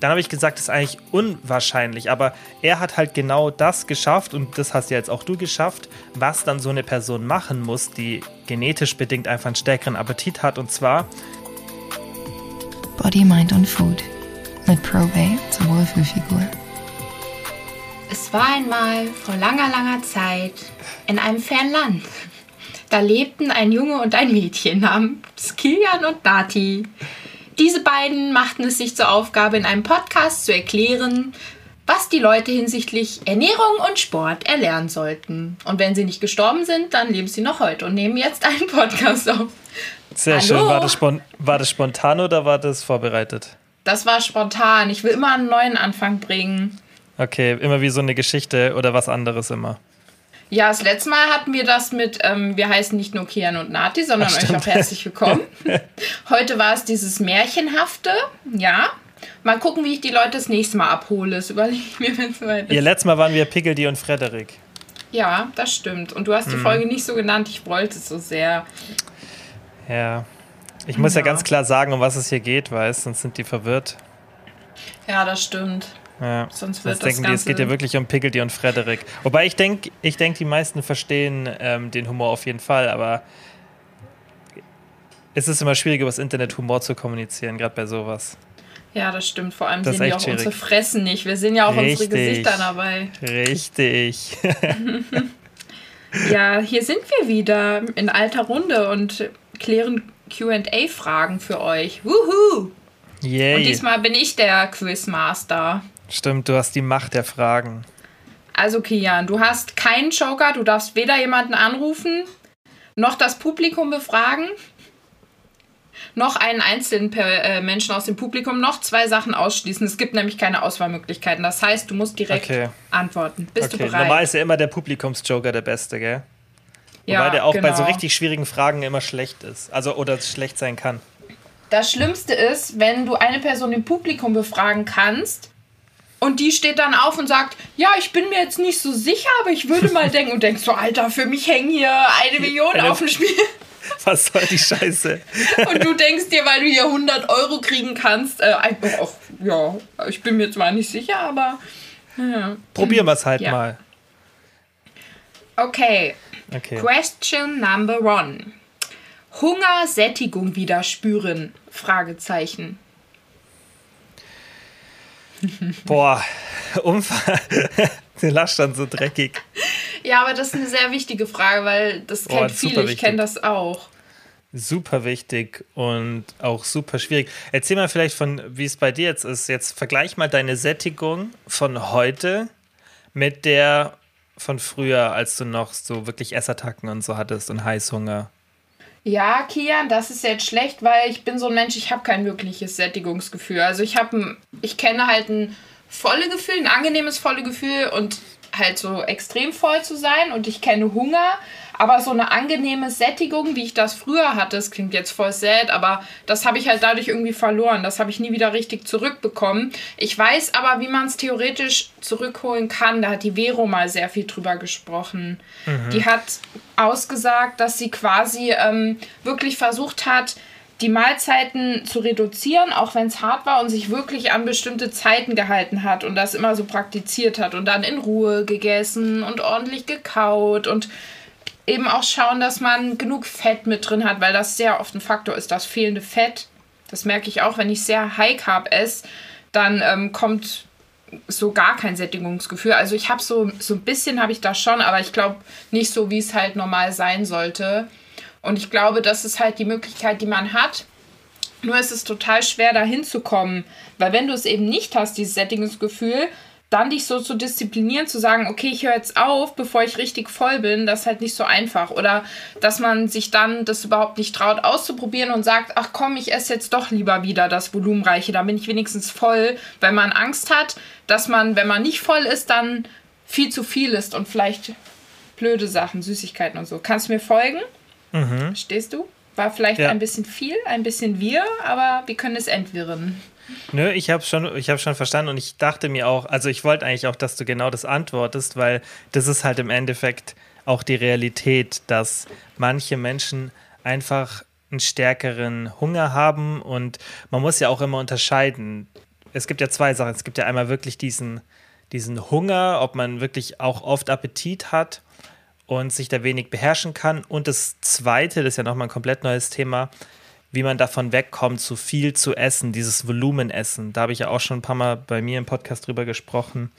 dann habe ich gesagt, das ist eigentlich unwahrscheinlich. Aber er hat halt genau das geschafft und das hast ja jetzt auch du geschafft, was dann so eine Person machen muss, die genetisch bedingt einfach einen stärkeren Appetit hat. Und zwar Body, Mind und Food mit Probate zur Wohlfühlfigur. Es war einmal vor langer, langer Zeit in einem fernen Land. Da lebten ein Junge und ein Mädchen namens Kilian und Nati. Diese beiden machten es sich zur Aufgabe, in einem Podcast zu erklären, was die Leute hinsichtlich Ernährung und Sport erlernen sollten. Und wenn sie nicht gestorben sind, dann leben sie noch heute und nehmen jetzt einen Podcast auf. Sehr Hallo? schön. War das, war das spontan oder war das vorbereitet? Das war spontan. Ich will immer einen neuen Anfang bringen. Okay, immer wie so eine Geschichte oder was anderes immer. Ja, das letzte Mal hatten wir das mit, ähm, wir heißen nicht nur Kian und Nati, sondern Ach, euch auch herzlich willkommen. Heute war es dieses Märchenhafte, ja. Mal gucken, wie ich die Leute das nächste Mal abhole. Das überlege ich mir, wenn es ist. Ja, letztes Mal waren wir Pickeldi und Frederik. Ja, das stimmt. Und du hast die Mhm. Folge nicht so genannt, ich wollte es so sehr. Ja. Ich muss ja. Ja. ganz klar sagen, um was es hier geht, weißt sonst sind die verwirrt. Ja, das stimmt. Ja. Sonst wird Sonst das denken die, es Ganze- geht ja wirklich um Pickeldi und Frederik. Wobei ich denke, ich denk, die meisten verstehen ähm, den Humor auf jeden Fall, aber es ist immer schwierig, über das Internet Humor zu kommunizieren, gerade bei sowas. Ja, das stimmt. Vor allem Das sehen wir echt auch unsere schwierig. Fressen nicht. Wir sehen ja auch unsere Richtig. Gesichter dabei. Richtig. Ja, hier sind wir wieder in alter Runde und klären QA-Fragen für euch. Wuhu! Und Yay. diesmal bin ich der Quizmaster. Stimmt, du hast die Macht der Fragen. Also, Kian, du hast keinen Joker, du darfst weder jemanden anrufen, noch das Publikum befragen, noch einen einzelnen äh, Menschen aus dem Publikum, noch zwei Sachen ausschließen. Es gibt nämlich keine Auswahlmöglichkeiten. Das heißt, du musst direkt Okay. antworten. Bist okay, du bereit? normal ist ja immer der Publikumsjoker der Beste, gell? ja, Wobei der auch bei so genau. richtig schwierigen Fragen immer schlecht ist. Also, oder schlecht sein kann. Das Schlimmste ist, wenn du eine Person im Publikum befragen kannst und die steht dann auf und sagt, ja, ich bin mir jetzt nicht so sicher, aber ich würde mal denken und denkst so, Alter, für mich hängen hier eine Million auf dem Spiel. Was soll die Scheiße? Und du denkst dir, weil du hier 100 Euro kriegen kannst, äh, einfach, ach, ja, ich bin mir zwar nicht sicher, aber ja. Probieren wir es halt Ja. mal. Okay, Okay. question number one. Hunger, Sättigung wieder spüren? Fragezeichen. Boah, Umfall. Der lacht dann so dreckig. Ja, aber das ist eine sehr wichtige Frage, weil das kennt viele. Ich kenne das auch. Super wichtig und auch super schwierig. Erzähl mal vielleicht von, wie es bei dir jetzt ist. Jetzt vergleich mal deine Sättigung von heute mit der von früher, als du noch so wirklich Essattacken und so hattest und Heißhunger. Ja, Kian, das ist jetzt schlecht, weil ich bin so ein Mensch, ich habe kein wirkliches Sättigungsgefühl. Also ich habe, ich kenne halt ein volle Gefühl, ein angenehmes volle Gefühl und halt so extrem voll zu sein und ich kenne Hunger, aber so eine angenehme Sättigung, wie ich das früher hatte, das klingt jetzt voll sad, aber das habe ich halt dadurch irgendwie verloren. Das habe ich nie wieder richtig zurückbekommen. Ich weiß aber, wie man es theoretisch zurückholen kann. Da hat die Vero mal sehr viel drüber gesprochen. Die hat ausgesagt, dass sie quasi ähm, wirklich versucht hat, die Mahlzeiten zu reduzieren, auch wenn es hart war und sich wirklich an bestimmte Zeiten gehalten hat und das immer so praktiziert hat und dann in Ruhe gegessen und ordentlich gekaut und eben auch schauen, dass man genug Fett mit drin hat, weil das sehr oft ein Faktor ist, das fehlende Fett. Das merke ich auch, wenn ich sehr High Carb esse, dann ähm, kommt so gar kein Sättigungsgefühl. Also ich habe so, so ein bisschen habe ich das schon, aber ich glaube nicht so, wie es halt normal sein sollte. Und ich glaube, das ist halt die Möglichkeit, die man hat. Nur ist es total schwer, da hinzukommen. Weil wenn du es eben nicht hast, dieses Sättigungsgefühl, dann dich so zu disziplinieren, zu sagen, okay, ich höre jetzt auf, bevor ich richtig voll bin, das ist halt nicht so einfach. Oder dass man sich dann das überhaupt nicht traut, auszuprobieren und sagt, ach komm, ich esse jetzt doch lieber wieder das Volumenreiche, dann bin ich wenigstens voll, weil man Angst hat, dass man, wenn man nicht voll ist, dann viel zu viel ist und vielleicht blöde Sachen, Süßigkeiten und so. Kannst du mir folgen? Stehst du? War vielleicht Ja. ein bisschen viel, ein bisschen wir, aber wir können es entwirren. Nö, ich habe schon, ich hab schon verstanden und ich dachte mir auch, also ich wollte eigentlich auch, dass du genau das antwortest, weil das ist halt im Endeffekt auch die Realität, dass manche Menschen einfach einen stärkeren Hunger haben und man muss ja auch immer unterscheiden. es gibt ja zwei Sachen. Es gibt ja einmal wirklich diesen, diesen Hunger, ob man wirklich auch oft Appetit hat und sich da wenig beherrschen kann. Und das zweite, das ist ja nochmal ein komplett neues Thema, wie man davon wegkommt, zu viel zu essen, dieses Volumenessen. Da habe ich ja auch schon ein paar Mal bei mir im Podcast drüber gesprochen.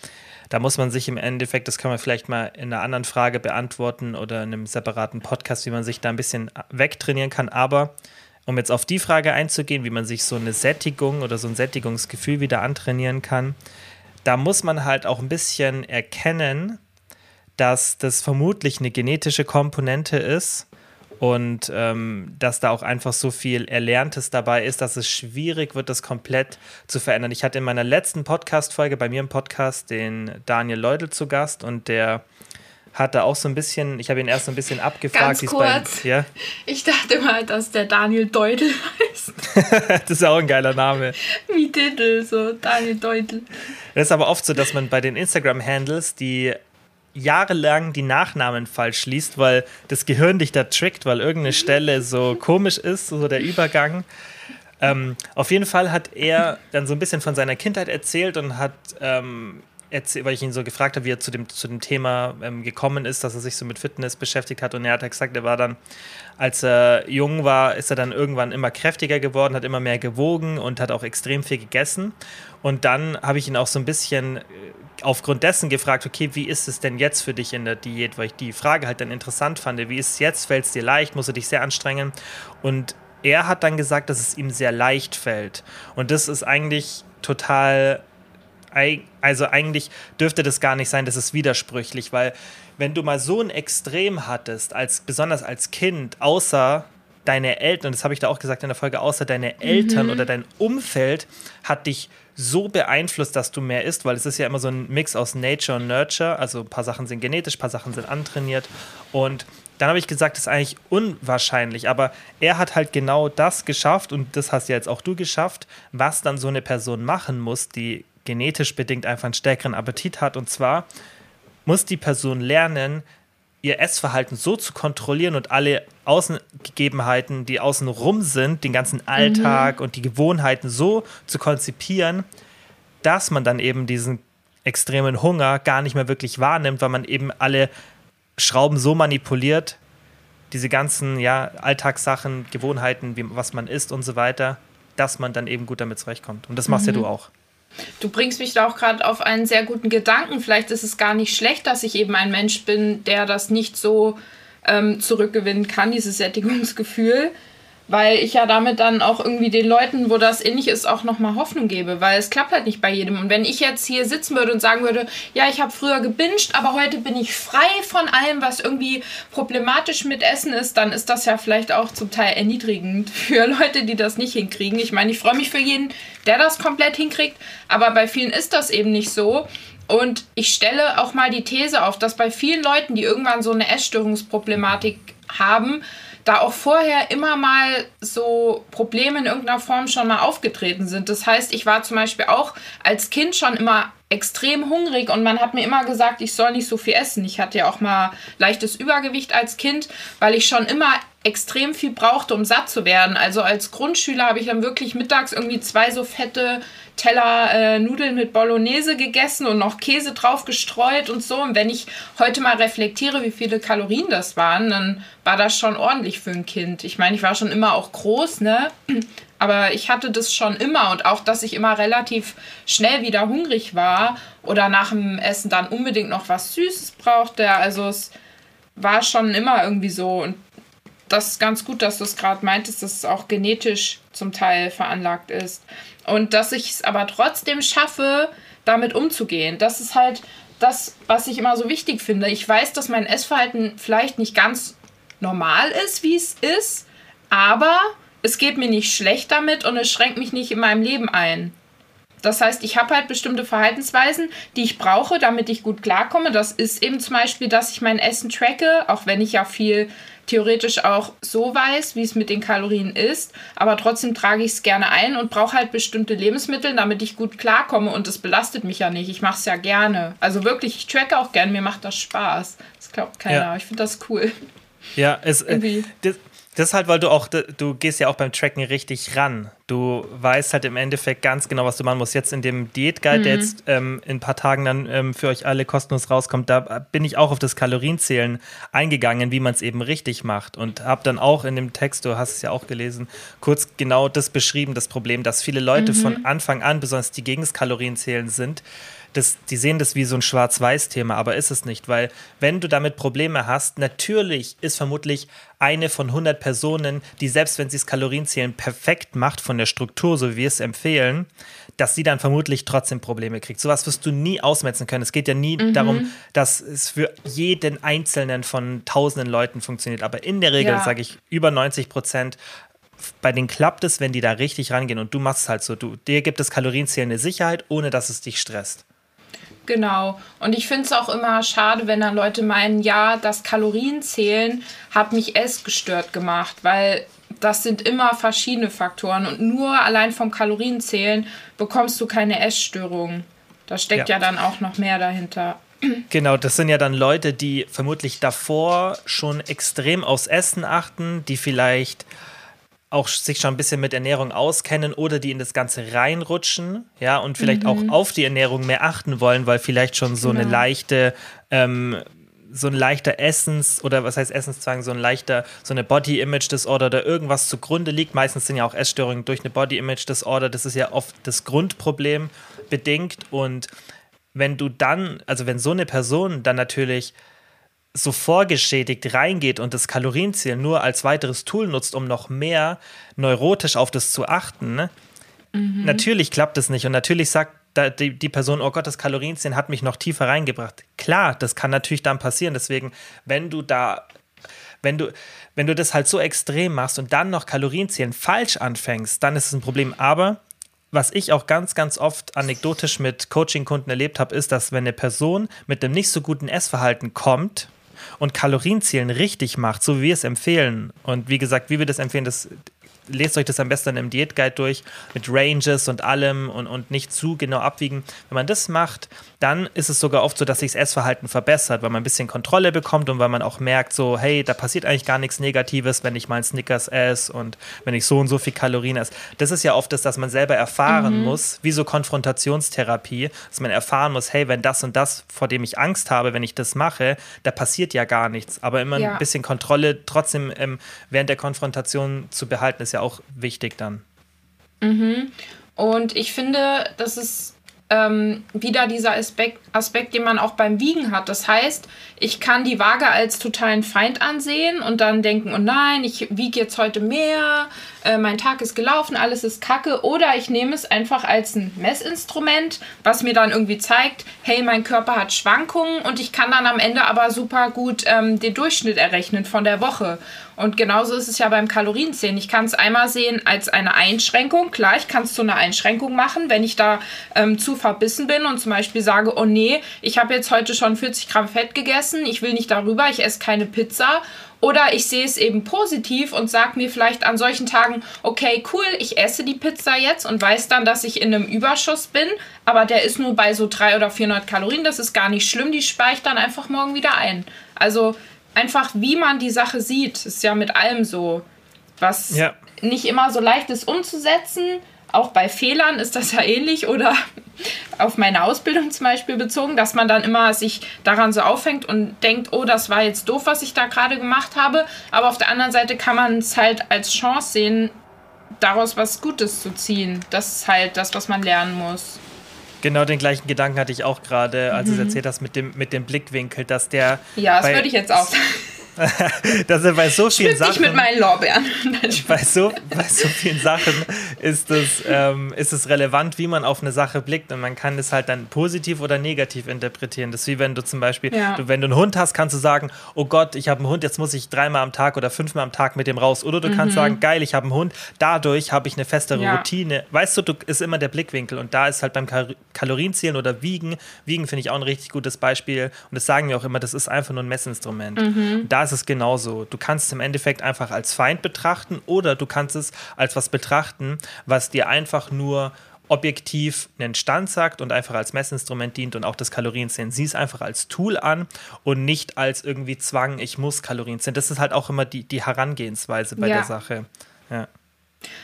Da muss man sich im Endeffekt, das kann man vielleicht mal in einer anderen Frage beantworten oder in einem separaten Podcast, wie man sich da ein bisschen wegtrainieren kann. Aber um jetzt auf die Frage einzugehen, wie man sich so eine Sättigung oder so ein Sättigungsgefühl wieder antrainieren kann, da muss man halt auch ein bisschen erkennen, dass das vermutlich eine genetische Komponente ist und ähm, dass da auch einfach so viel Erlerntes dabei ist, dass es schwierig wird, das komplett zu verändern. Ich hatte in meiner letzten Podcast-Folge bei mir im Podcast den Daniel Leudel zu Gast und der hatte auch so ein bisschen, ich habe ihn erst so ein bisschen abgefragt. Ganz kurz, bei, ja? ich dachte mal, dass der Daniel Deutel heißt. das ist auch ein geiler Name. Wie Titel, so Daniel Deutel. Das ist aber oft so, dass man bei den Instagram-Handles die jahrelang die Nachnamen falsch liest, weil das Gehirn dich da trickt, weil irgendeine Stelle so komisch ist, so der Übergang. Ähm, auf jeden Fall hat er dann so ein bisschen von seiner Kindheit erzählt und hat, ähm, erzählt, weil ich ihn so gefragt habe, wie er zu dem, zu dem Thema ähm, gekommen ist, dass er sich so mit Fitness beschäftigt hat. Und er hat gesagt, er war dann, als er jung war, ist er dann irgendwann immer kräftiger geworden, hat immer mehr gewogen und hat auch extrem viel gegessen. Und dann habe ich ihn auch so ein bisschen äh, aufgrund dessen gefragt, okay, wie ist es denn jetzt für dich in der Diät, weil ich die Frage halt dann interessant fand, wie ist es jetzt, fällt es dir leicht, musst du dich sehr anstrengen? Und er hat dann gesagt, dass es ihm sehr leicht fällt. Und das ist eigentlich total, also eigentlich dürfte das gar nicht sein, das ist widersprüchlich, weil wenn du mal so ein Extrem hattest, als, besonders als Kind, außer deine Eltern, und das habe ich da auch gesagt in der Folge, außer deine Eltern mhm. oder dein Umfeld hat dich so beeinflusst, dass du mehr isst, weil es ist ja immer so ein Mix aus Nature und Nurture. Also ein paar Sachen sind genetisch, ein paar Sachen sind antrainiert. Und dann habe ich gesagt, das ist eigentlich unwahrscheinlich. Aber er hat halt genau das geschafft und das hast ja jetzt auch du geschafft, was dann so eine Person machen muss, die genetisch bedingt einfach einen stärkeren Appetit hat. Und zwar muss die Person lernen, ihr Essverhalten so zu kontrollieren und alle Außengegebenheiten, die außen rum sind, den ganzen Alltag mhm. und die Gewohnheiten so zu konzipieren, dass man dann eben diesen extremen Hunger gar nicht mehr wirklich wahrnimmt, weil man eben alle Schrauben so manipuliert, diese ganzen ja, Alltagssachen, Gewohnheiten, wie, was man isst und so weiter, dass man dann eben gut damit zurechtkommt. Und das machst mhm. ja du auch. Du bringst mich da auch gerade auf einen sehr guten Gedanken. Vielleicht ist es gar nicht schlecht, dass ich eben ein Mensch bin, der das nicht so ähm, zurückgewinnen kann, dieses Sättigungsgefühl weil ich ja damit dann auch irgendwie den Leuten, wo das ähnlich ist, auch nochmal Hoffnung gebe, weil es klappt halt nicht bei jedem. Und wenn ich jetzt hier sitzen würde und sagen würde, ja, ich habe früher gebinged, aber heute bin ich frei von allem, was irgendwie problematisch mit Essen ist, dann ist das ja vielleicht auch zum Teil erniedrigend für Leute, die das nicht hinkriegen. Ich meine, ich freue mich für jeden, der das komplett hinkriegt, aber bei vielen ist das eben nicht so. Und ich stelle auch mal die These auf, dass bei vielen Leuten, die irgendwann so eine Essstörungsproblematik haben, da auch vorher immer mal so Probleme in irgendeiner Form schon mal aufgetreten sind. Das heißt, ich war zum Beispiel auch als Kind schon immer extrem hungrig und man hat mir immer gesagt, ich soll nicht so viel essen. Ich hatte ja auch mal leichtes Übergewicht als Kind, weil ich schon immer extrem viel brauchte, um satt zu werden. Also als Grundschüler habe ich dann wirklich mittags irgendwie zwei so fette Teller äh, Nudeln mit Bolognese gegessen und noch Käse drauf gestreut und so. Und wenn ich heute mal reflektiere, wie viele Kalorien das waren, dann war das schon ordentlich für ein Kind. Ich meine, ich war schon immer auch groß, ne? Aber ich hatte das schon immer und auch, dass ich immer relativ schnell wieder hungrig war oder nach dem Essen dann unbedingt noch was Süßes brauchte. Also es war schon immer irgendwie so. Und das ist ganz gut, dass du es gerade meintest, dass es auch genetisch zum Teil veranlagt ist. Und dass ich es aber trotzdem schaffe, damit umzugehen. Das ist halt das, was ich immer so wichtig finde. Ich weiß, dass mein Essverhalten vielleicht nicht ganz normal ist, wie es ist, aber es geht mir nicht schlecht damit und es schränkt mich nicht in meinem Leben ein. Das heißt, ich habe halt bestimmte Verhaltensweisen, die ich brauche, damit ich gut klarkomme. Das ist eben zum Beispiel, dass ich mein Essen tracke, auch wenn ich ja viel theoretisch auch so weiß, wie es mit den Kalorien ist, aber trotzdem trage ich es gerne ein und brauche halt bestimmte Lebensmittel, damit ich gut klarkomme und es belastet mich ja nicht. Ich mache es ja gerne. Also wirklich, ich tracke auch gerne, mir macht das Spaß. Das glaubt keiner, ja. ich finde das cool. Ja, es, äh, das, das ist halt, weil du auch, du gehst ja auch beim Tracken richtig ran. Du weißt halt im Endeffekt ganz genau, was du machen musst. Jetzt in dem Diätguide, mhm. der jetzt ähm, in ein paar Tagen dann ähm, für euch alle kostenlos rauskommt, da bin ich auch auf das Kalorienzählen eingegangen, wie man es eben richtig macht. Und habe dann auch in dem Text, du hast es ja auch gelesen, kurz genau das beschrieben, das Problem, dass viele Leute mhm. von Anfang an, besonders die gegen das Kalorienzählen sind, das, die sehen das wie so ein Schwarz-Weiß-Thema, aber ist es nicht, weil wenn du damit Probleme hast, natürlich ist vermutlich eine von 100 Personen, die selbst wenn sie das Kalorienzählen perfekt macht von der Struktur, so wie wir es empfehlen, dass sie dann vermutlich trotzdem Probleme kriegt. Sowas wirst du nie ausmetzen können. Es geht ja nie mhm. darum, dass es für jeden einzelnen von tausenden Leuten funktioniert. Aber in der Regel, ja. sage ich, über 90 Prozent bei denen klappt es, wenn die da richtig rangehen und du machst es halt so. Du, dir gibt das Kalorienzählen eine Sicherheit, ohne dass es dich stresst. Genau. Und ich finde es auch immer schade, wenn dann Leute meinen, ja, das Kalorienzählen hat mich essgestört gemacht, weil das sind immer verschiedene Faktoren und nur allein vom Kalorienzählen bekommst du keine Essstörung. Da steckt ja. ja dann auch noch mehr dahinter. Genau, das sind ja dann Leute, die vermutlich davor schon extrem aufs Essen achten, die vielleicht auch sich schon ein bisschen mit Ernährung auskennen oder die in das Ganze reinrutschen, ja, und vielleicht mhm. auch auf die Ernährung mehr achten wollen, weil vielleicht schon so genau. eine leichte, ähm, so ein leichter Essens- oder was heißt Essenszwang, so ein leichter, so eine Body-Image-Disorder oder irgendwas zugrunde liegt. Meistens sind ja auch Essstörungen durch eine Body-Image-Disorder. Das ist ja oft das Grundproblem bedingt. Und wenn du dann, also wenn so eine Person dann natürlich so vorgeschädigt reingeht und das Kalorienziel nur als weiteres Tool nutzt, um noch mehr neurotisch auf das zu achten, ne? mhm. natürlich klappt es nicht. Und natürlich sagt die, die Person, oh Gott, das Kalorienziel hat mich noch tiefer reingebracht. Klar, das kann natürlich dann passieren. Deswegen, wenn du da wenn du, wenn du das halt so extrem machst und dann noch Kalorienzählen falsch anfängst, dann ist es ein Problem. Aber was ich auch ganz, ganz oft anekdotisch mit Coaching-Kunden erlebt habe, ist, dass wenn eine Person mit einem nicht so guten Essverhalten kommt, und Kalorienzielen richtig macht, so wie wir es empfehlen, und wie gesagt, wie wir das empfehlen, das lest euch das am besten im Diätguide durch mit Ranges und allem und, und nicht zu genau abwiegen. Wenn man das macht, dann ist es sogar oft so, dass sich das Essverhalten verbessert, weil man ein bisschen Kontrolle bekommt und weil man auch merkt, so, hey, da passiert eigentlich gar nichts Negatives, wenn ich mal einen Snickers esse und wenn ich so und so viel Kalorien esse. Das ist ja oft das, dass man selber erfahren mhm. muss, wie so Konfrontationstherapie, dass man erfahren muss, hey, wenn das und das, vor dem ich Angst habe, wenn ich das mache, da passiert ja gar nichts. Aber immer ja. ein bisschen Kontrolle trotzdem ähm, während der Konfrontation zu behalten, ist ja auch wichtig dann. Mhm. Und ich finde, das ist ähm, wieder dieser Aspekt, Aspekt, den man auch beim Wiegen hat. Das heißt, ich kann die Waage als totalen Feind ansehen und dann denken, oh nein, ich wiege jetzt heute mehr, äh, mein Tag ist gelaufen, alles ist kacke. Oder ich nehme es einfach als ein Messinstrument, was mir dann irgendwie zeigt, hey, mein Körper hat Schwankungen und ich kann dann am Ende aber super gut ähm, den Durchschnitt errechnen von der Woche. Und genauso ist es ja beim Kalorienzählen. Ich kann es einmal sehen als eine Einschränkung. Klar, ich kann es zu einer Einschränkung machen, wenn ich da ähm, zu verbissen bin und zum Beispiel sage, oh nee, ich habe jetzt heute schon 40 Gramm Fett gegessen, ich will nicht darüber, ich esse keine Pizza oder ich sehe es eben positiv und sage mir vielleicht an solchen Tagen, okay, cool, ich esse die Pizza jetzt und weiß dann, dass ich in einem Überschuss bin, aber der ist nur bei so 300 oder 400 Kalorien, das ist gar nicht schlimm, die spare ich dann einfach morgen wieder ein. Also einfach, wie man die Sache sieht, ist ja mit allem so, was ja. nicht immer so leicht ist umzusetzen, auch bei Fehlern ist das ja ähnlich oder auf meine Ausbildung zum Beispiel bezogen, dass man dann immer sich daran so aufhängt und denkt, oh, das war jetzt doof, was ich da gerade gemacht habe. Aber auf der anderen Seite kann man es halt als Chance sehen, daraus was Gutes zu ziehen. Das ist halt das, was man lernen muss. Genau den gleichen Gedanken hatte ich auch gerade, als mhm. du es erzählt hast mit dem, mit dem Blickwinkel, dass der. Ja, das würde ich jetzt auch sagen. dass er bei so vielen Sachen. mit meinen Lorbeeren. bei, so, bei so vielen Sachen ist es, ähm, ist es relevant, wie man auf eine Sache blickt. Und man kann es halt dann positiv oder negativ interpretieren. Das ist wie wenn du zum Beispiel, ja. du, wenn du einen Hund hast, kannst du sagen, oh Gott, ich habe einen Hund, jetzt muss ich dreimal am Tag oder fünfmal am Tag mit dem raus. Oder du mhm. kannst sagen, geil, ich habe einen Hund, dadurch habe ich eine festere ja. Routine. Weißt du, du, ist immer der Blickwinkel. Und da ist halt beim Kal Kalorienzählen oder Wiegen, Wiegen finde ich auch ein richtig gutes Beispiel. Und das sagen wir auch immer, das ist einfach nur ein Messinstrument. Mhm. Da ist es genauso. Du kannst es im Endeffekt einfach als Feind betrachten oder du kannst es als was betrachten, was dir einfach nur objektiv einen Stand sagt und einfach als Messinstrument dient und auch das Kalorienzählen. Sieh es einfach als Tool an und nicht als irgendwie Zwang, ich muss Kalorien zählen. Das ist halt auch immer die, die Herangehensweise bei ja. der Sache. Ja.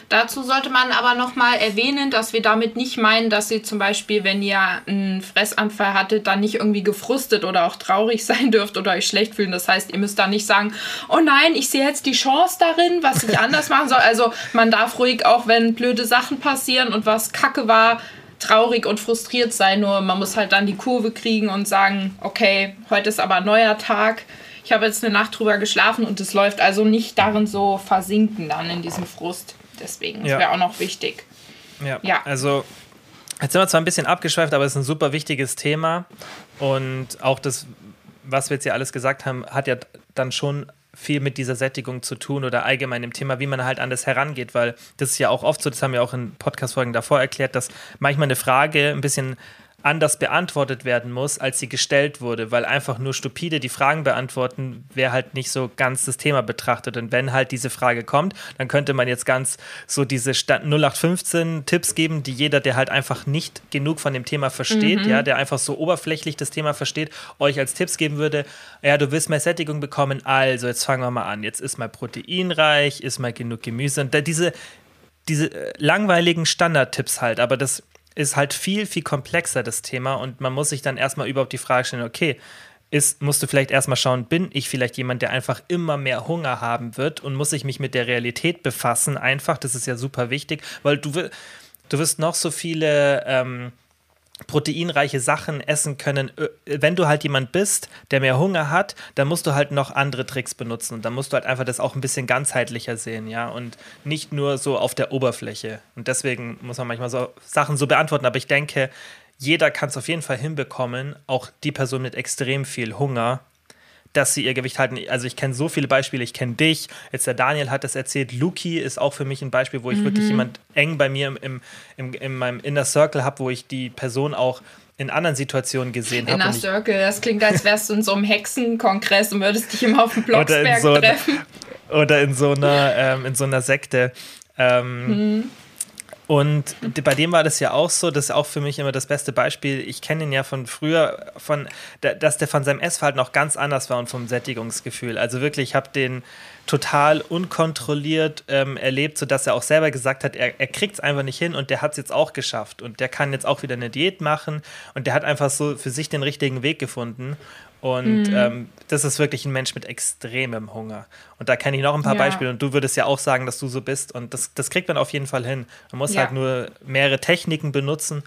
Dazu sollte man aber nochmal erwähnen, dass wir damit nicht meinen, dass ihr zum Beispiel, wenn ihr einen Fressanfall hattet, dann nicht irgendwie gefrustet oder auch traurig sein dürft oder euch schlecht fühlen. Das heißt, ihr müsst da nicht sagen, oh nein, ich sehe jetzt die Chance darin, was ich anders machen soll. Also man darf ruhig auch, wenn blöde Sachen passieren und was kacke war, traurig und frustriert sein. Nur man muss halt dann die Kurve kriegen und sagen, okay, heute ist aber ein neuer Tag. Ich habe jetzt eine Nacht drüber geschlafen und es läuft also nicht darin so versinken dann in diesem Frust. Deswegen, Ja. wäre auch noch wichtig. Ja, Ja. also jetzt sind wir zwar ein bisschen abgeschweift, aber es ist ein super wichtiges Thema und auch das, was wir jetzt hier alles gesagt haben, hat ja dann schon viel mit dieser Sättigung zu tun oder allgemein dem Thema, wie man halt an das herangeht, weil das ist ja auch oft so, das haben wir auch in Podcast-Folgen davor erklärt, dass manchmal eine Frage ein bisschen anders beantwortet werden muss, als sie gestellt wurde, weil einfach nur stupide die Fragen beantworten, wäre halt nicht so ganz das Thema betrachtet. Und wenn halt diese Frage kommt, dann könnte man jetzt ganz so diese Stand 0815 Tipps geben, die jeder, der halt einfach nicht genug von dem Thema versteht, ja, der einfach so oberflächlich das Thema versteht, euch als Tipps geben würde, ja, du willst mehr Sättigung bekommen, also jetzt fangen wir mal an. Jetzt ist mal proteinreich, ist mal genug Gemüse. Und da diese, diese äh, langweiligen Standardtipps halt, aber das ist halt viel, viel komplexer, das Thema. Und man muss sich dann erstmal überhaupt die Frage stellen, okay, ist, musst du vielleicht erstmal schauen, bin ich vielleicht jemand, der einfach immer mehr Hunger haben wird und muss ich mich mit der Realität befassen? Einfach, das ist ja super wichtig, weil du, du wirst noch so viele ähm, proteinreiche Sachen essen können. Wenn du halt jemand bist, der mehr Hunger hat, dann musst du halt noch andere Tricks benutzen. Und dann musst du halt einfach das auch ein bisschen ganzheitlicher sehen, ja. Und nicht nur so auf der Oberfläche. Und deswegen muss man manchmal so Sachen so beantworten. Aber ich denke, jeder kann es auf jeden Fall hinbekommen, auch die Person mit extrem viel Hunger, dass sie ihr Gewicht halten. Also ich kenne so viele Beispiele, ich kenne dich, jetzt der Daniel hat das erzählt, Luki ist auch für mich ein Beispiel, wo ich Mhm. wirklich jemand eng bei mir im, im, im, in meinem Inner Circle habe, wo ich die Person auch in anderen Situationen gesehen habe. Inner Circle, das klingt, als wärst du in so einem Hexenkongress und würdest dich immer auf dem Oder Blocksberg so einer- treffen. oder in so einer, ähm, in so einer Sekte. Ähm, Mhm. Und bei dem war das ja auch so, das ist auch für mich immer das beste Beispiel. Ich kenne ihn ja von früher, von, da- dass der von seinem Essverhalten auch ganz anders war und vom Sättigungsgefühl. Also wirklich, ich habe den total unkontrolliert ähm, erlebt, sodass er auch selber gesagt hat, er, er kriegt es einfach nicht hin und der hat es jetzt auch geschafft. Und der kann jetzt auch wieder eine Diät machen und der hat einfach so für sich den richtigen Weg gefunden. Und Mhm. ähm, das ist wirklich ein Mensch mit extremem Hunger. Und da kenne ich noch ein paar Ja. Beispiele. Und du würdest ja auch sagen, dass du so bist. Und das, das kriegt man auf jeden Fall hin. Man muss Ja. halt nur mehrere Techniken benutzen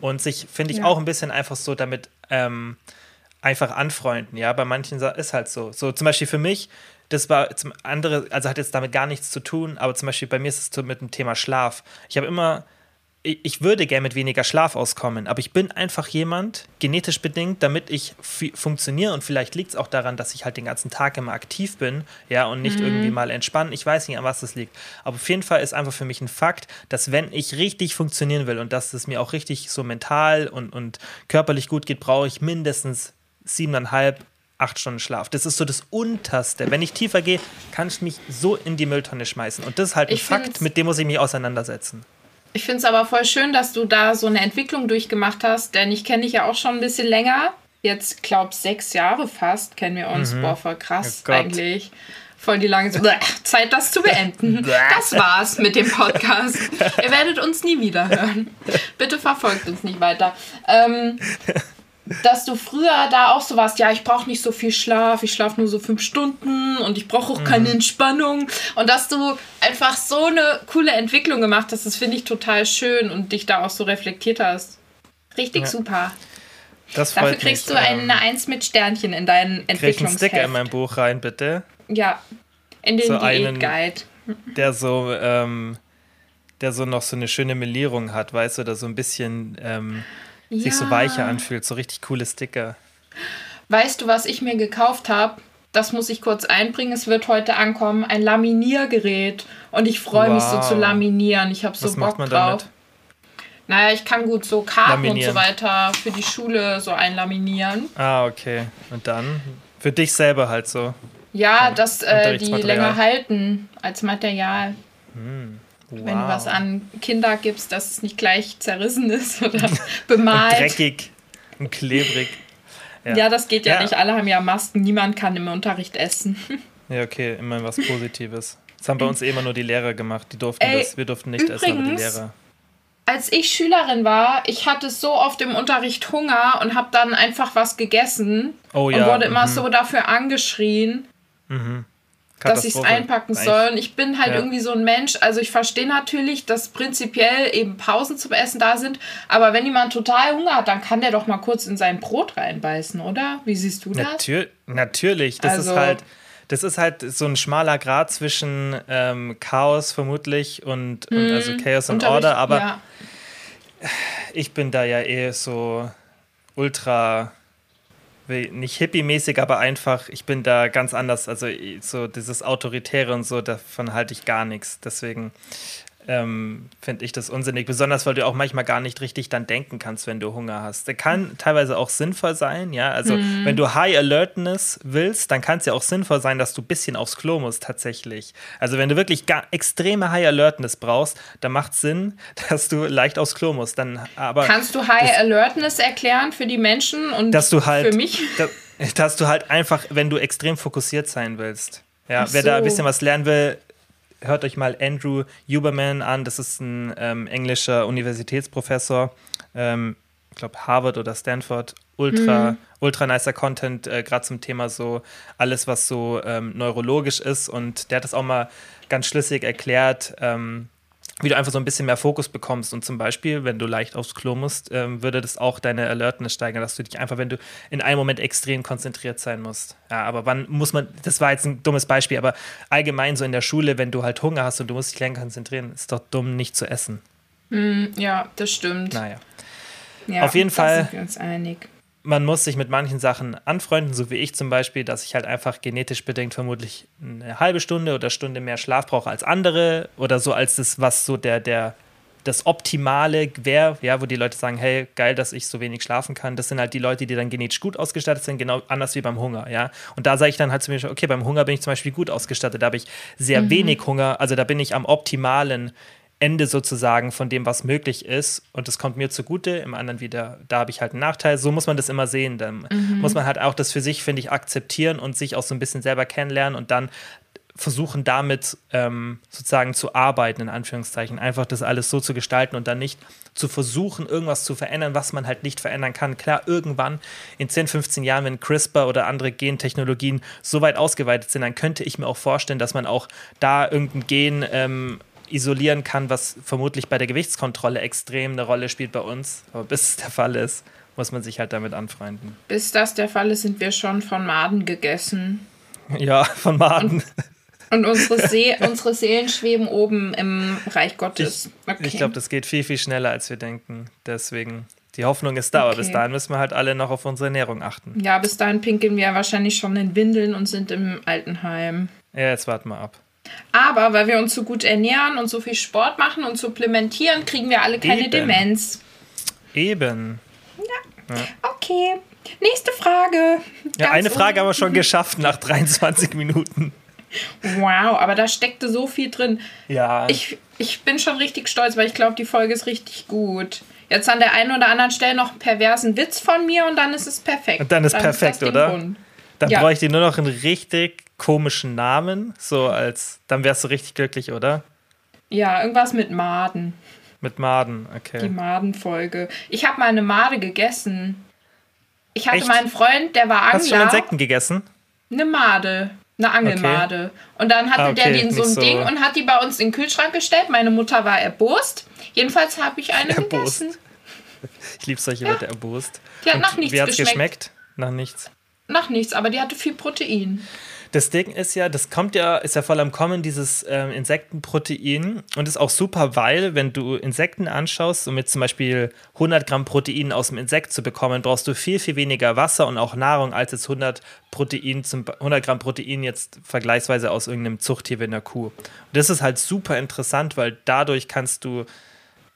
und sich, finde ich, Ja. auch ein bisschen einfach so damit ähm, einfach anfreunden. Ja, bei manchen ist halt so. So zum Beispiel für mich, das war zum andere, also hat jetzt damit gar nichts zu tun, aber zum Beispiel bei mir ist es so mit dem Thema Schlaf. Ich habe immer ich würde gerne mit weniger Schlaf auskommen, aber ich bin einfach jemand, genetisch bedingt, damit ich funktioniere und vielleicht liegt es auch daran, dass ich halt den ganzen Tag immer aktiv bin, ja, und nicht irgendwie mal entspannen. Ich weiß nicht, an was das liegt. Aber auf jeden Fall ist einfach für mich ein Fakt, dass wenn ich richtig funktionieren will und dass es mir auch richtig so mental und, und körperlich gut geht, brauche ich mindestens siebeneinhalb, acht Stunden Schlaf. Das ist so das Unterste. Wenn ich tiefer gehe, kann ich mich so in die Mülltonne schmeißen. Und das ist halt ein Ich Fakt, mit dem muss ich mich auseinandersetzen. Ich finde es aber voll schön, dass du da so eine Entwicklung durchgemacht hast, denn ich kenne dich ja auch schon ein bisschen länger. Jetzt, glaub sechs Jahre fast kennen wir uns. Boah, voll krass Oh eigentlich. Voll die lange Zeit, das zu beenden. Das war's mit dem Podcast. Ihr werdet uns nie wieder hören. Bitte verfolgt uns nicht weiter. Ähm, dass du früher da auch so warst, ja, ich brauche nicht so viel Schlaf, ich schlafe nur so fünf Stunden und ich brauche auch keine Entspannung. Und dass du einfach so eine coole Entwicklung gemacht hast, das finde ich total schön und dich da auch so reflektiert hast. Richtig Ja. super. Das Dafür kriegst mich. du eine Ähm, Eins mit Sternchen in deinen krieg ich einen Sticker in Entwicklungsheft. mein Buch rein, bitte. Ja, in den So einen- Diät-Guide. Der so, ähm, der so noch so eine schöne Melierung hat, weißt du, der so ein bisschen ähm, sich so Ja. weicher anfühlt. So richtig coole Sticker. Weißt du, was ich mir gekauft habe? Das muss ich kurz einbringen. Es wird heute ankommen. Ein Laminiergerät. Und ich freue mich so Wow. zu laminieren. Ich habe so Was Bock macht man drauf. damit? Naja, ich kann gut so Karten Laminieren. und so weiter für die Schule so einlaminieren. Ah, okay. Und dann? Für dich selber halt so. Ja, dass äh, die länger halten als Material. Wow. Wenn du was an Kinder gibst, dass es nicht gleich zerrissen ist oder bemalt. Dreckig und klebrig. Ja. das geht ja, Ja. nicht. Alle haben ja Masken. Niemand kann im Unterricht essen. Ja, okay, immer was Positives. Das haben bei uns eh immer nur die Lehrer gemacht. Die durften Ey, das. Wir durften nicht essen, aber die übrigens- Lehrer. Als ich Schülerin war, ich hatte so oft im Unterricht Hunger und habe dann einfach was gegessen Oh und ja, wurde immer mhm. so dafür angeschrien, dass ich es einpacken soll. Und ich bin halt Ja. irgendwie so ein Mensch. Also ich verstehe natürlich, dass prinzipiell eben Pausen zum Essen da sind. Aber wenn jemand total Hunger hat, dann kann der doch mal kurz in sein Brot reinbeißen, oder? Wie siehst du das? Natür natürlich. Das Also- ist halt. Das ist halt so ein schmaler Grad zwischen ähm, Chaos vermutlich und, und also Chaos und Mhm. Order, aber ja. ich bin da ja eh so ultra, nicht hippie-mäßig, aber einfach, ich bin da ganz anders. Also so dieses Autoritäre und so, davon halte ich gar nichts. Deswegen ähm, finde ich das unsinnig. Besonders, weil du auch manchmal gar nicht richtig dann denken kannst, wenn du Hunger hast. Der kann teilweise auch sinnvoll sein, ja. Also wenn du High Alertness willst, dann kann es ja auch sinnvoll sein, dass du ein bisschen aufs Klo musst tatsächlich. Also wenn du wirklich gar extreme High Alertness brauchst, dann macht es Sinn, dass du leicht aufs Klo musst. Dann aber Kannst du High das- Alertness erklären für die Menschen und dass du halt, für mich? da- dass du halt einfach, wenn du extrem fokussiert sein willst. Ja, wer da ein bisschen was lernen will, hört euch mal Andrew Huberman an. Das ist ein ähm, englischer Universitätsprofessor. Ähm, ich glaube Harvard oder Stanford. Ultra, ultra nicer Content, äh, gerade zum Thema so alles, was so ähm, neurologisch ist. Und der hat das auch mal ganz schlüssig erklärt. Ähm, wie du einfach so ein bisschen mehr Fokus bekommst. Und zum Beispiel, wenn du leicht aufs Klo musst, ähm, würde das auch deine Alertness steigern, dass du dich einfach, wenn du in einem Moment extrem konzentriert sein musst. Ja, aber wann muss man, das war jetzt ein dummes Beispiel, aber allgemein so in der Schule, wenn du halt Hunger hast und du musst dich länger konzentrieren, ist doch dumm, nicht zu essen. Ja, das stimmt. Naja. Ja, auf jeden Fall- Sind wir uns einig. Man muss sich mit manchen Sachen anfreunden, so wie ich zum Beispiel, dass ich halt einfach genetisch bedingt vermutlich eine halbe Stunde oder Stunde mehr Schlaf brauche als andere oder so als das, was so der, der, das Optimale wäre, ja, wo die Leute sagen, hey, geil, dass ich so wenig schlafen kann. Das sind halt die Leute, die dann genetisch gut ausgestattet sind, genau anders wie beim Hunger, ja. Und da sage ich dann halt zum Beispiel, okay, beim Hunger bin ich zum Beispiel gut ausgestattet, da habe ich sehr wenig Hunger, also da bin ich am optimalen Ende sozusagen von dem, was möglich ist. Und das kommt mir zugute, im anderen wieder, da habe ich halt einen Nachteil. So muss man das immer sehen. Dann muss man halt auch das für sich, finde ich, akzeptieren und sich auch so ein bisschen selber kennenlernen und dann versuchen damit ähm, sozusagen zu arbeiten, in Anführungszeichen. Einfach das alles so zu gestalten und dann nicht zu versuchen, irgendwas zu verändern, was man halt nicht verändern kann. Klar, irgendwann in 10, 15 Jahren, wenn CRISPR oder andere Gentechnologien so weit ausgeweitet sind, dann könnte ich mir auch vorstellen, dass man auch da irgendein Gen ähm, isolieren kann, was vermutlich bei der Gewichtskontrolle extrem eine Rolle spielt bei uns. Aber bis es der Fall ist, muss man sich halt damit anfreunden. Bis das der Fall ist, sind wir schon von Maden gegessen. Ja, von Maden. Und unsere, See unsere Seelen schweben oben im Reich Gottes. Okay. Ich glaube, das geht viel, viel schneller, als wir denken. Deswegen, die Hoffnung ist da, aber bis Okay. dahin müssen wir halt alle noch auf unsere Ernährung achten. ja, bis dahin pinkeln wir wahrscheinlich schon in Windeln und sind im Altenheim. Ja, jetzt warten wir ab. Aber weil wir uns so gut ernähren und so viel Sport machen und supplementieren, kriegen wir alle keine Eben. Demenz. Eben. Okay. Nächste Frage. Ja, Ganz eine Frage haben wir un- schon geschafft nach 23 Minuten. Wow, aber da steckte so viel drin. Ja. Ich, ich bin schon richtig stolz, weil ich glaube, die Folge ist richtig gut. Jetzt an der einen oder anderen Stelle noch einen perversen Witz von mir und dann ist es perfekt. Und dann ist perfekt, das Ding oder? rund. dann ja. bräuchte ich nur noch einen richtig komischen Namen. So als, dann wärst du richtig glücklich, oder? Ja, irgendwas mit Maden. Mit Maden, Die okay. Madenfolge. Ich habe mal eine Made gegessen. Ich hatte Echt? mal einen Freund, der war Hast du schon Angler. Insekten gegessen? Eine Made. Eine Angelmade. Und dann hatte Ah, der okay, den so nicht ein so- Ding und hat die bei uns in den Kühlschrank gestellt. Meine Mutter war erbost. Jedenfalls habe ich eine Erbost. gegessen. Ich liebe solche Wörter erbost. Die hat Und nach nichts Wie hat's geschmeckt. geschmeckt? Nach nichts. Nach nichts, aber die hatte viel Protein. Das Ding ist ja, das kommt ja, ist ja voll am Kommen, dieses ähm, Insektenprotein. Und ist auch super, weil, wenn du Insekten anschaust, um jetzt zum Beispiel 100 Gramm Protein aus dem Insekt zu bekommen, brauchst du viel, viel weniger Wasser und auch Nahrung als jetzt 100, Protein zum, 100 Gramm Protein jetzt vergleichsweise aus irgendeinem Zuchttier wie einer Kuh. Und das ist halt super interessant, weil dadurch kannst du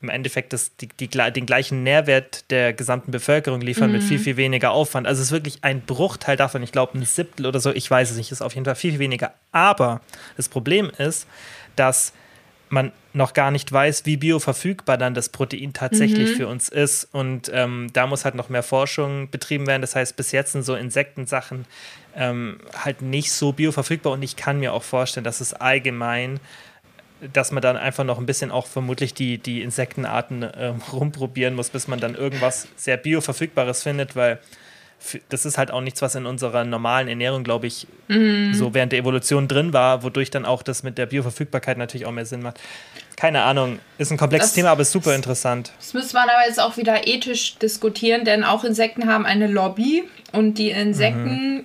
im Endeffekt das, die, die, den gleichen Nährwert der gesamten Bevölkerung liefern mit viel, viel weniger Aufwand. Also es ist wirklich ein Bruchteil davon. Ich glaube, ein Siebtel oder so, ich weiß es nicht, ist auf jeden Fall viel, viel weniger. Aber das Problem ist, dass man noch gar nicht weiß, wie bioverfügbar dann das Protein tatsächlich für uns ist. Und ähm, da muss halt noch mehr Forschung betrieben werden. Das heißt, bis jetzt sind so Insektensachen ähm, halt nicht so bioverfügbar. Und ich kann mir auch vorstellen, dass es allgemein, dass man dann einfach noch ein bisschen auch vermutlich die, die Insektenarten ähm, rumprobieren muss, bis man dann irgendwas sehr bioverfügbares findet, weil das ist halt auch nichts, was in unserer normalen Ernährung, glaube ich, so während der Evolution drin war, wodurch dann auch das mit der Bioverfügbarkeit natürlich auch mehr Sinn macht. Keine Ahnung, ist ein komplexes Das- Thema, aber ist super interessant. Das müsste man aber jetzt auch wieder ethisch diskutieren, denn auch Insekten haben eine Lobby und die Insektenretter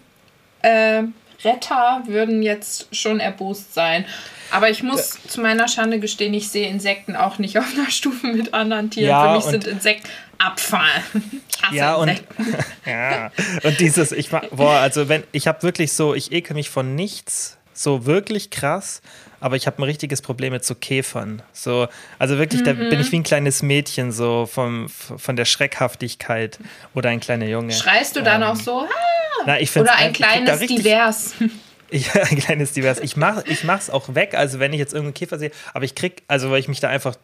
äh, Retter würden jetzt schon erbost sein. Aber ich muss zu meiner Schande gestehen, ich sehe Insekten auch nicht auf einer Stufe mit anderen Tieren. Ja, Für mich und- sind Insekten Abfall. Ja, und, Insekten. ja, und dieses, ich boah, also wenn, ich habe wirklich so, ich ekel mich von nichts, so wirklich krass, aber ich habe ein richtiges Problem mit so Käfern. So, also wirklich, da bin ich wie ein kleines Mädchen, so vom, von der Schreckhaftigkeit oder ein kleiner Junge. Schreist du dann Ähm, auch so? Ah! Na, ich Oder ein ein- kleines richtig- Divers. Ich, ein kleines Divers. Ich mach, ich mach's auch weg, also wenn ich jetzt irgendeinen Käfer sehe, aber ich krieg, also weil ich mich da einfach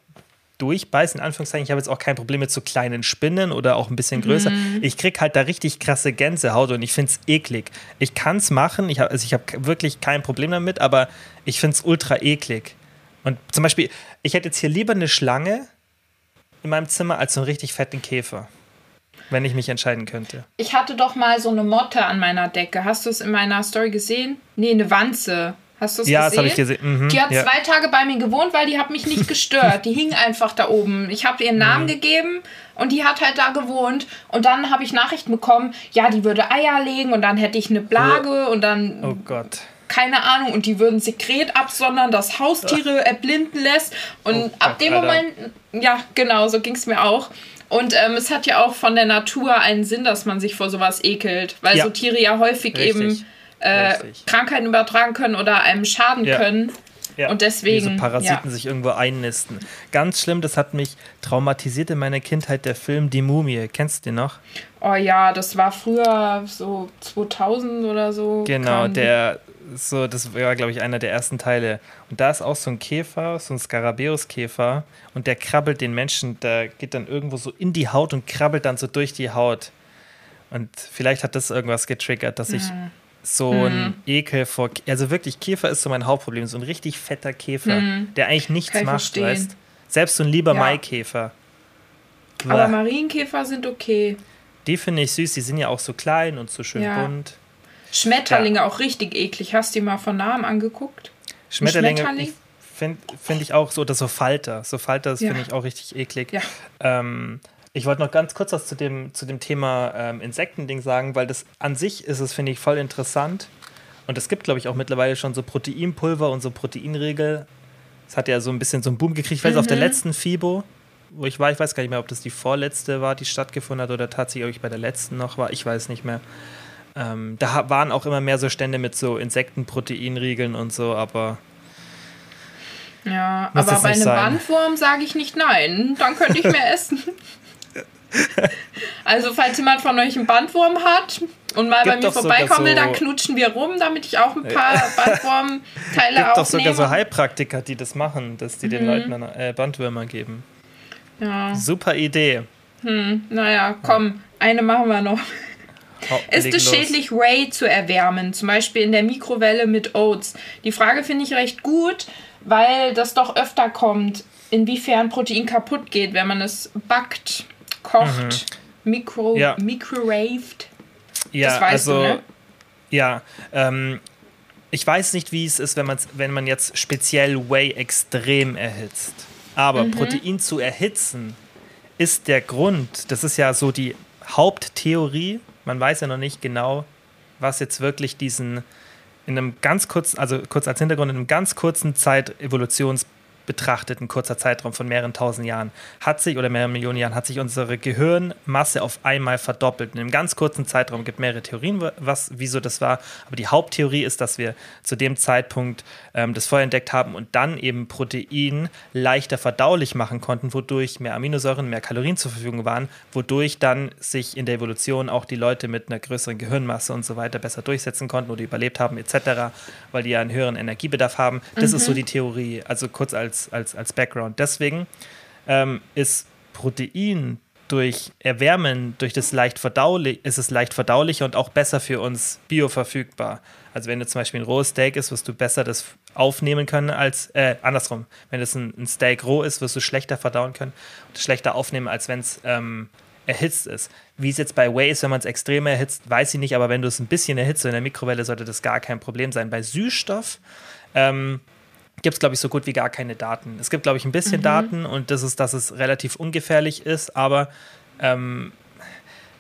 durchbeiße, in Anführungszeichen, ich habe jetzt auch kein Problem mit so kleinen Spinnen oder auch ein bisschen größer. Ich krieg halt da richtig krasse Gänsehaut und ich find's eklig. Ich kann's machen, ich habe also ich hab wirklich kein Problem damit, aber ich find's ultra eklig. Und zum Beispiel, ich hätte jetzt hier lieber eine Schlange in meinem Zimmer als so einen richtig fetten Käfer. Wenn ich mich entscheiden könnte. Ich hatte doch mal so eine Motte an meiner Decke. Hast du es in meiner Story gesehen? Nee, eine Wanze. Hast du es Ja, gesehen? das habe ich gesehen. Mhm, Die hat ja. zwei Tage bei mir gewohnt, weil die hat mich nicht gestört. Die hing einfach da oben. Ich habe ihr einen Namen Mhm. gegeben und die hat halt da gewohnt. Und dann habe ich Nachrichten bekommen, ja, die würde Eier legen und dann hätte ich eine Plage und dann Oh Gott. keine Ahnung und die würden Sekret absondern, das Haustiere erblinden lässt. Und Oh ab dem Alter. Moment, ja, genau, so ging es mir auch. Und ähm, es hat ja auch von der Natur einen Sinn, dass man sich vor sowas ekelt, weil Ja. so Tiere ja häufig Richtig. eben äh. Krankheiten übertragen können oder einem schaden Ja. können. Ja, Und deswegen, Wie so Parasiten ja. sich irgendwo einnisten. Ganz schlimm, das hat mich traumatisiert in meiner Kindheit, der Film Die Mumie. Kennst du den noch? Oh ja, das war früher so 2000 oder so. Genau, der, so, das war, glaube ich, einer der ersten Teile. Und da ist auch so ein Käfer, so ein Skarabäuskäfer, und der krabbelt den Menschen, der geht dann irgendwo so in die Haut und krabbelt dann so durch die Haut. Und vielleicht hat das irgendwas getriggert, dass ich Mhm. so ein Ekel vor. Also wirklich, Käfer ist so mein Hauptproblem. So ein richtig fetter Käfer, der eigentlich nichts Mhm. Macht, verstehen. weißt Selbst so ein lieber Ja. Maikäfer. Aber. Marienkäfer sind okay. Die finde ich süß, die sind ja auch so klein und so schön Ja. bunt. Schmetterlinge auch richtig eklig. Hast du die mal von nahem angeguckt? Schmetterlinge Schmetterling? finde find ich auch so, oder so Falter. So Falter, das Ja. finde ich auch richtig eklig. Ja. Ähm, ich wollte noch ganz kurz was zu dem, zu dem Thema ähm, Insektending sagen, weil das an sich ist es, finde ich, voll interessant. Und es gibt, glaube ich, auch mittlerweile schon so Proteinpulver und so Proteinriegel. Das hat ja so ein bisschen so einen Boom gekriegt. Ich weiß, auf Mhm. der letzten FIBO, wo ich war, ich weiß gar nicht mehr, ob das die vorletzte war, die stattgefunden hat oder tatsächlich ob ich bei der letzten noch war. Ich weiß nicht mehr. Ähm, da waren auch immer mehr so Stände mit so Insektenproteinriegeln und so, aber Ja, aber bei einem sein. Bandwurm sage ich nicht nein. Dann könnte ich mehr essen. Also, falls jemand von euch einen Bandwurm hat und mal Gibt bei mir doch vorbeikommen will, so- dann knutschen wir rum, damit ich auch ein paar Bandwurmteile gibt doch aufnehme. sogar so Heilpraktiker, die das machen, dass die den Mhm. Leuten dann, äh, Bandwürmer geben. ja, Super Idee. naja, komm, eine machen wir noch. Ist es schädlich, Whey zu erwärmen? Zum Beispiel in der Mikrowelle mit Oats. Die Frage finde ich recht gut, weil das doch öfter kommt, inwiefern Protein kaputt geht, wenn man es backt, kocht, mikro, Mhm. Ja. microwaved. Ja, das weißt also, du, ne? Ja, ähm, ich weiß nicht, wie es ist, wenn, man's, wenn man jetzt speziell Whey extrem erhitzt. Aber Mhm. Protein zu erhitzen ist der Grund, das ist ja so die Haupttheorie. Man weiß ja noch nicht genau, was jetzt wirklich diesen in einem ganz kurzen, also kurz als Hintergrund, in einem ganz kurzen Zeit Evolutions betrachtet, ein kurzer Zeitraum von mehreren tausend Jahren, hat sich, oder mehreren Millionen Jahren, hat sich unsere Gehirnmasse auf einmal verdoppelt. In einem ganz kurzen Zeitraum gibt mehrere Theorien, was, wieso das war. Aber die Haupttheorie ist, dass wir zu dem Zeitpunkt ähm, das Feuer entdeckt haben und dann eben Protein leichter verdaulich machen konnten, wodurch mehr Aminosäuren, mehr Kalorien zur Verfügung waren, wodurch dann sich in der Evolution auch die Leute mit einer größeren Gehirnmasse und so weiter besser durchsetzen konnten oder überlebt haben, etc., weil die ja einen höheren Energiebedarf haben. Das ist so die Theorie. Also kurz als als, als, als Background. Deswegen ähm, ist Protein durch Erwärmen, durch das leicht verdaulich, ist es leicht verdaulicher und auch besser für uns bioverfügbar. Also wenn du zum Beispiel ein rohes Steak ist, wirst du besser das aufnehmen können als, äh, andersrum, wenn es ein, ein, Steak roh ist, wirst du schlechter verdauen können und schlechter aufnehmen, als wenn es ähm, erhitzt ist. Wie es jetzt bei Whey ist, wenn man es extrem erhitzt, weiß ich nicht, aber wenn du es ein bisschen erhitzt in der Mikrowelle, sollte das gar kein Problem sein. Bei Süßstoff ähm, gibt es, glaube ich, so gut wie gar keine Daten. Es gibt, glaube ich, ein bisschen mhm. Daten und das ist, dass es relativ ungefährlich ist, aber ähm,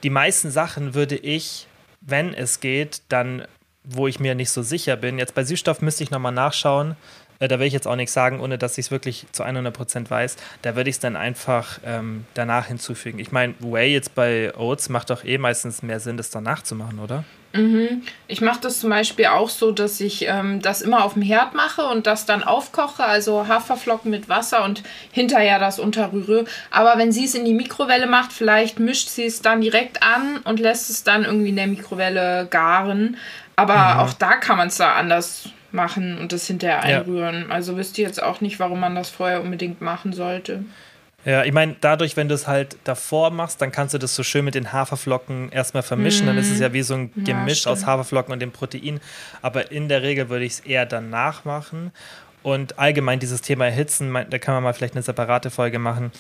die meisten Sachen würde ich, wenn es geht, dann, wo ich mir nicht so sicher bin, jetzt bei Süßstoff müsste ich nochmal nachschauen, äh, da will ich jetzt auch nichts sagen, ohne dass ich es wirklich zu 100% weiß. Da würde ich es dann einfach ähm, danach hinzufügen. Ich meine, Whey jetzt bei Oats macht doch eh meistens mehr Sinn, das danach zu machen, oder? Mhm. Ich mache das zum Beispiel auch so, dass ich ähm, das immer auf dem Herd mache und das dann aufkoche, also Haferflocken mit Wasser und hinterher das unterrühre. Aber wenn sie es in die Mikrowelle macht, vielleicht mischt sie es dann direkt an und lässt es dann irgendwie in der Mikrowelle garen. Aber mhm. auch da kann man es da anders machen und das hinterher einrühren. Ja. Also wisst ihr jetzt auch nicht, warum man das vorher unbedingt machen sollte. Ja, ich meine, dadurch, wenn du es halt davor machst, dann kannst du das so schön mit den Haferflocken erstmal vermischen. Mhm. Dann ist es ja wie so ein Gemisch ja, aus Haferflocken und dem Protein. Aber in der Regel würde ich es eher danach machen. Und allgemein dieses Thema Erhitzen, da kann man mal vielleicht eine separate Folge machen.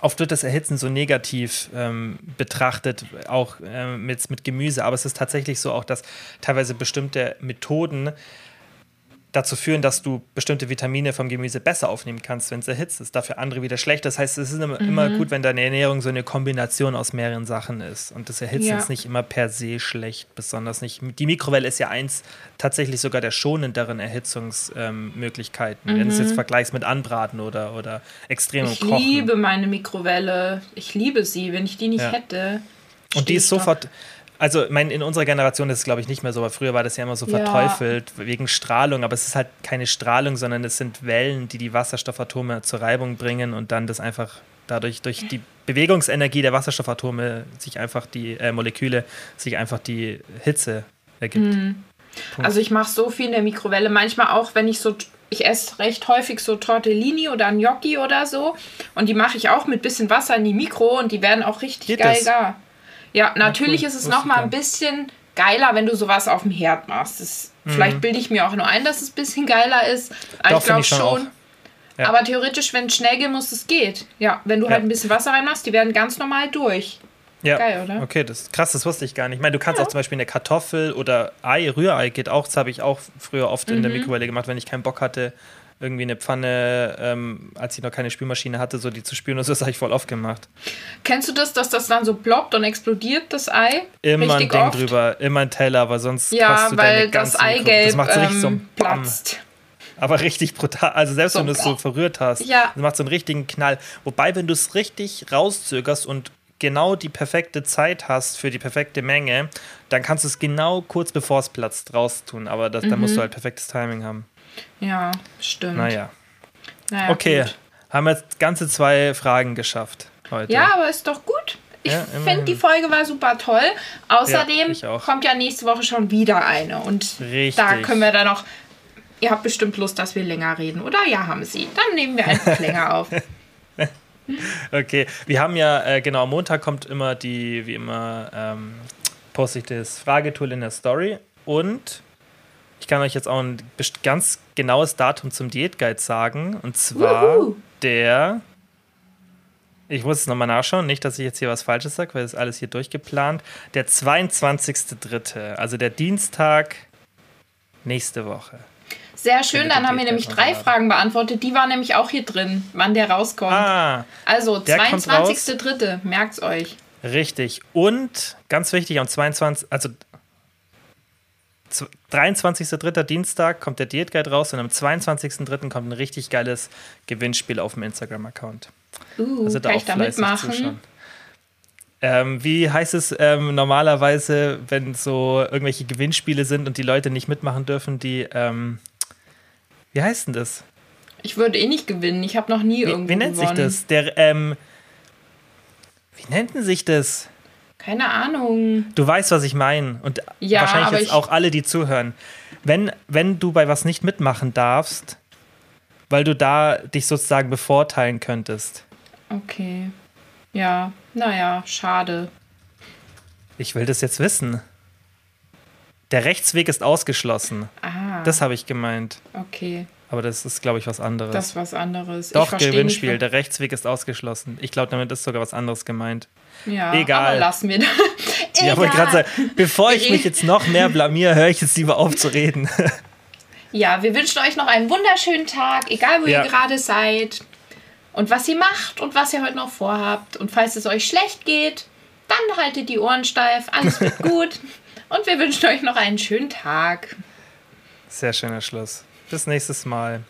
Oft wird das Erhitzen so negativ ähm, betrachtet, auch äh, mit, mit Gemüse. Aber es ist tatsächlich so auch, dass teilweise bestimmte Methoden dazu führen, dass du bestimmte Vitamine vom Gemüse besser aufnehmen kannst, wenn es erhitzt ist. Dafür andere wieder schlecht. Das heißt, es ist immer, mhm. immer, gut, wenn deine Ernährung so eine Kombination aus mehreren Sachen ist. Und das Erhitzen ja. ist nicht immer per se schlecht, besonders nicht. Die Mikrowelle ist ja eins tatsächlich sogar der schonenderen Erhitzungsmöglichkeiten, ähm, mhm. wenn du es jetzt mhm. vergleichst mit Anbraten oder, oder extremem ich Kochen. Ich liebe meine Mikrowelle. Ich liebe sie. Wenn ich die nicht ja. hätte. Und die ist sofort, also mein, in unserer Generation ist es, glaube ich, nicht mehr so, weil früher war das ja immer so verteufelt ja. wegen Strahlung, aber es ist halt keine Strahlung, sondern es sind Wellen, die die Wasserstoffatome zur Reibung bringen und dann das einfach dadurch durch die Bewegungsenergie der Wasserstoffatome sich einfach die äh, Moleküle sich einfach die Hitze ergibt. Mhm. Also ich mache so viel in der Mikrowelle, manchmal auch, wenn ich so ich esse recht häufig so Tortellini oder Gnocchi oder so und die mache ich auch mit bisschen Wasser in die Mikro und die werden auch richtig Geht geil das? gar. Ja, natürlich ja, cool. ist es nochmal ein bisschen geiler, wenn du sowas auf dem Herd machst. Das, mhm. Vielleicht bilde ich mir auch nur ein, dass es ein bisschen geiler ist. Aber ich glaube schon. schon. Ja. Aber theoretisch, wenn es schnell gehen muss, es geht. Ja, wenn du ja. halt ein bisschen Wasser reinmachst, die werden ganz normal durch. Ja. Geil, oder? Okay, das ist krass, das wusste ich gar nicht. Ich meine, du kannst ja. auch zum Beispiel eine Kartoffel oder Ei, Rührei geht auch. Das habe ich auch früher oft mhm. in der mhm. Mikrowelle gemacht, wenn ich keinen Bock hatte, irgendwie eine Pfanne, ähm, als ich noch keine Spülmaschine hatte, so die zu spülen und so, das habe ich voll oft gemacht. Kennst du das, dass das dann so ploppt und explodiert, das Ei? Immer ein Ding oft? drüber, immer ein Teller, weil sonst ja, du weil das Eigelb das macht so richtig ähm, so platzt. Aber richtig brutal. Also selbst so, wenn du es so verrührt hast, ja. das macht so einen richtigen Knall. Wobei, wenn du es richtig rauszögerst und genau die perfekte Zeit hast für die perfekte Menge, dann kannst du es genau kurz bevor es platzt raus tun. Aber das, mhm. da musst du halt perfektes Timing haben. Ja, stimmt. Naja. naja okay, gut. haben jetzt ganze zwei Fragen geschafft heute. Ja, aber ist doch gut. Ich ja, finde, die Folge war super toll. Außerdem ja, kommt ja nächste Woche schon wieder eine. Und Richtig. da können wir dann noch. Ihr habt bestimmt Lust, dass wir länger reden, oder? Ja, haben Sie. Dann nehmen wir einfach länger auf. okay, wir haben ja, äh, genau, am Montag kommt immer die, wie immer, ähm, poste ich das Fragetool in der Story. Und ich kann euch jetzt auch ein ganz genaues Datum zum Diätguide sagen. Und zwar Uhu. der. Ich muss es nochmal nachschauen, nicht, dass ich jetzt hier was Falsches sage, weil das ist alles hier durchgeplant. Der 22.03., also der Dienstag nächste Woche. Sehr schön, dann haben wir nämlich drei Fragen beantwortet. Die waren nämlich auch hier drin, wann der rauskommt. Ah, also 22.03., merkt's euch. Richtig. Und ganz wichtig, am 22. also 23.3. Dienstag kommt der Diätguide raus und am 22.3. kommt ein richtig geiles Gewinnspiel auf dem Instagram-Account. Uh, also da kann auch ich da mitmachen? Ähm, wie heißt es ähm, normalerweise, wenn so irgendwelche Gewinnspiele sind und die Leute nicht mitmachen dürfen, die, ähm, wie heißt denn das? Ich würde eh nicht gewinnen, ich habe noch nie wie, irgendwo Wie nennt gewonnen. sich das? Der, ähm, wie nennt denn sich das? Keine Ahnung. Du weißt, was ich meine. Und ja, wahrscheinlich jetzt auch alle, die zuhören. Wenn, wenn du bei was nicht mitmachen darfst, weil du da dich sozusagen bevorteilen könntest. Okay. Ja, naja, schade. Ich will das jetzt wissen. Der Rechtsweg ist ausgeschlossen. Ah, Das habe ich gemeint. okay. Aber das ist, glaube ich, was anderes. Das ist was anderes. Doch, Gewinnspiel. Nicht, Der Rechtsweg ist ausgeschlossen. Ich glaube, damit ist sogar was anderes gemeint. ja, Egal. Aber lassen wir das. Ja, wollte gerade sagen, bevor ich mich jetzt noch mehr blamier, höre ich jetzt lieber auf zu reden. Ja, wir wünschen euch noch einen wunderschönen Tag, egal wo Ja. ihr gerade seid. Und was ihr macht und was ihr heute noch vorhabt. Und falls es euch schlecht geht, dann haltet die Ohren steif, alles wird gut. Und wir wünschen euch noch einen schönen Tag. Sehr schöner Schluss. Bis nächstes Mal.